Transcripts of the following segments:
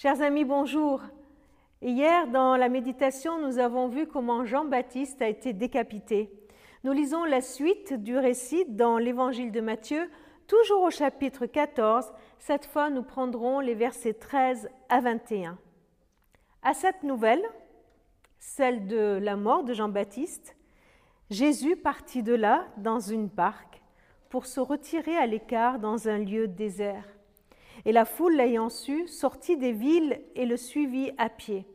Chers amis, bonjour. Hier, dans la méditation, nous avons vu comment Jean-Baptiste a été décapité. Nous lisons la suite du récit dans l'évangile de Matthieu, toujours au chapitre 14. Cette fois, nous prendrons les versets 13 à 21. À cette nouvelle, celle de la mort de Jean-Baptiste, Jésus partit de là dans une barque pour se retirer à l'écart dans un lieu désert. Et la foule, l'ayant su, sortit des villes et le suivit à pied.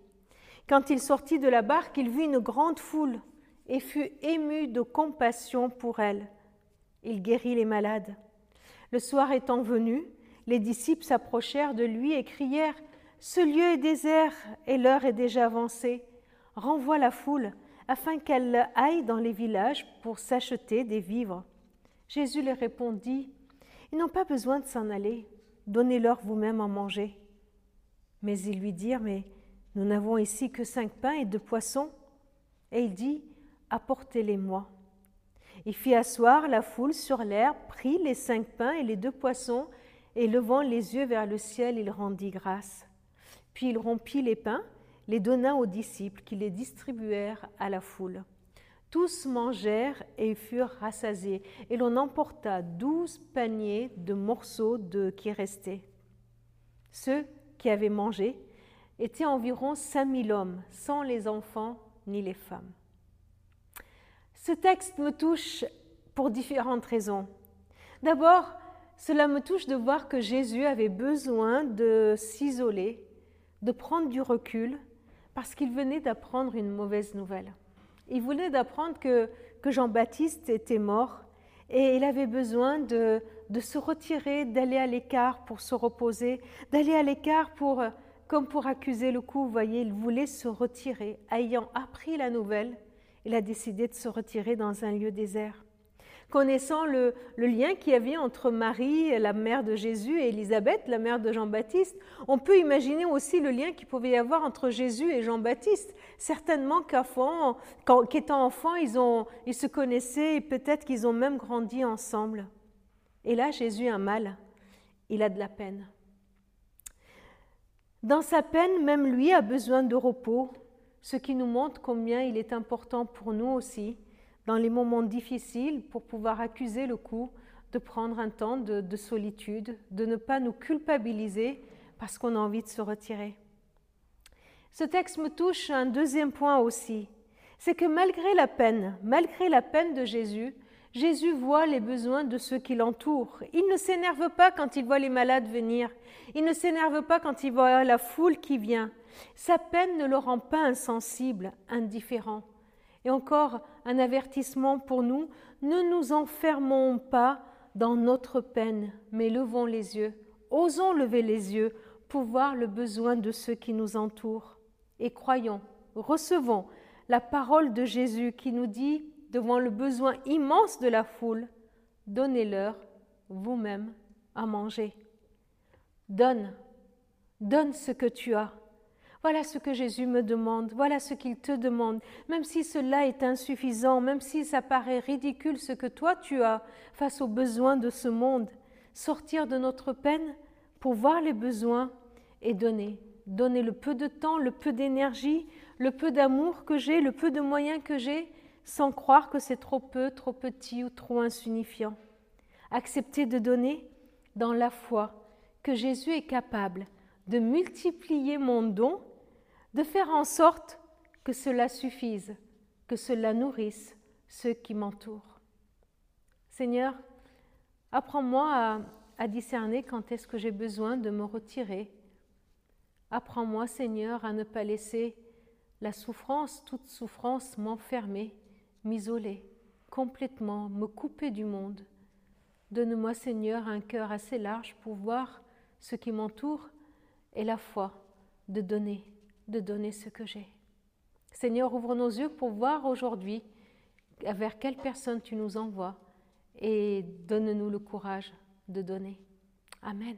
Quand il sortit de la barque, il vit une grande foule et fut ému de compassion pour elle. Il guérit les malades. Le soir étant venu, les disciples s'approchèrent de lui et crièrent Ce lieu est désert et l'heure est déjà avancée. Renvoie la foule afin qu'elle aille dans les villages pour s'acheter des vivres. Jésus leur répondit Ils n'ont pas besoin de s'en aller donnez-leur vous-même à manger. Mais ils lui dirent, mais nous n'avons ici que cinq pains et deux poissons. Et il dit, apportez-les-moi. Il fit asseoir la foule sur l'herbe, prit les cinq pains et les deux poissons, et levant les yeux vers le ciel, il rendit grâce. Puis il rompit les pains, les donna aux disciples, qui les distribuèrent à la foule. Tous mangèrent et furent rassasiés, et l'on emporta douze paniers de morceaux de qui restaient. Ceux qui avaient mangé étaient environ cinq mille hommes, sans les enfants ni les femmes. Ce texte me touche pour différentes raisons. D'abord, cela me touche de voir que Jésus avait besoin de s'isoler, de prendre du recul, parce qu'il venait d'apprendre une mauvaise nouvelle. Il voulait d'apprendre que, Jean-Baptiste était mort et il avait besoin de, se retirer, d'aller à l'écart pour se reposer, d'aller à l'écart pour, comme pour accuser le coup. Vous voyez, il voulait se retirer. Ayant appris la nouvelle, il a décidé de se retirer dans un lieu désert connaissant le, lien qu'il y avait entre Marie, la mère de Jésus, et Élisabeth, la mère de Jean-Baptiste, on peut imaginer aussi le lien qu'il pouvait y avoir entre Jésus et Jean-Baptiste. Certainement qu'étant enfants, ils, ils se connaissaient et peut-être qu'ils ont même grandi ensemble. Et là, Jésus a mal, il a de la peine. Dans sa peine, même lui a besoin de repos, ce qui nous montre combien il est important pour nous aussi dans les moments difficiles pour pouvoir accuser le coup de prendre un temps de, solitude, de ne pas nous culpabiliser parce qu'on a envie de se retirer. Ce texte me touche un deuxième point aussi, c'est que malgré la peine, malgré la peine de Jésus, Jésus voit les besoins de ceux qui l'entourent. Il ne s'énerve pas quand il voit les malades venir. Il ne s'énerve pas quand il voit la foule qui vient. Sa peine ne le rend pas insensible, indifférent. Et encore un avertissement pour nous, ne nous enfermons pas dans notre peine, mais levons les yeux, osons lever les yeux pour voir le besoin de ceux qui nous entourent. Et croyons, recevons la parole de Jésus qui nous dit, devant le besoin immense de la foule, donnez-leur vous-même à manger. Donne, donne ce que tu as voilà ce que Jésus me demande, voilà ce qu'il te demande, même si cela est insuffisant, même si ça paraît ridicule ce que toi tu as face aux besoins de ce monde. Sortir de notre peine pour voir les besoins et donner. Donner le peu de temps, le peu d'énergie, le peu d'amour que j'ai, le peu de moyens que j'ai, sans croire que c'est trop peu, trop petit ou trop insignifiant. Accepter de donner dans la foi que Jésus est capable de multiplier mon don de faire en sorte que cela suffise, que cela nourrisse ceux qui m'entourent. Seigneur, apprends-moi à, discerner quand est-ce que j'ai besoin de me retirer. Apprends-moi, Seigneur, à ne pas laisser la souffrance, toute souffrance, m'enfermer, m'isoler complètement, me couper du monde. Donne-moi, Seigneur, un cœur assez large pour voir ce qui m'entoure et la foi de donner de donner ce que j'ai. Seigneur, ouvre nos yeux pour voir aujourd'hui vers quelle personne tu nous envoies et donne-nous le courage de donner. Amen.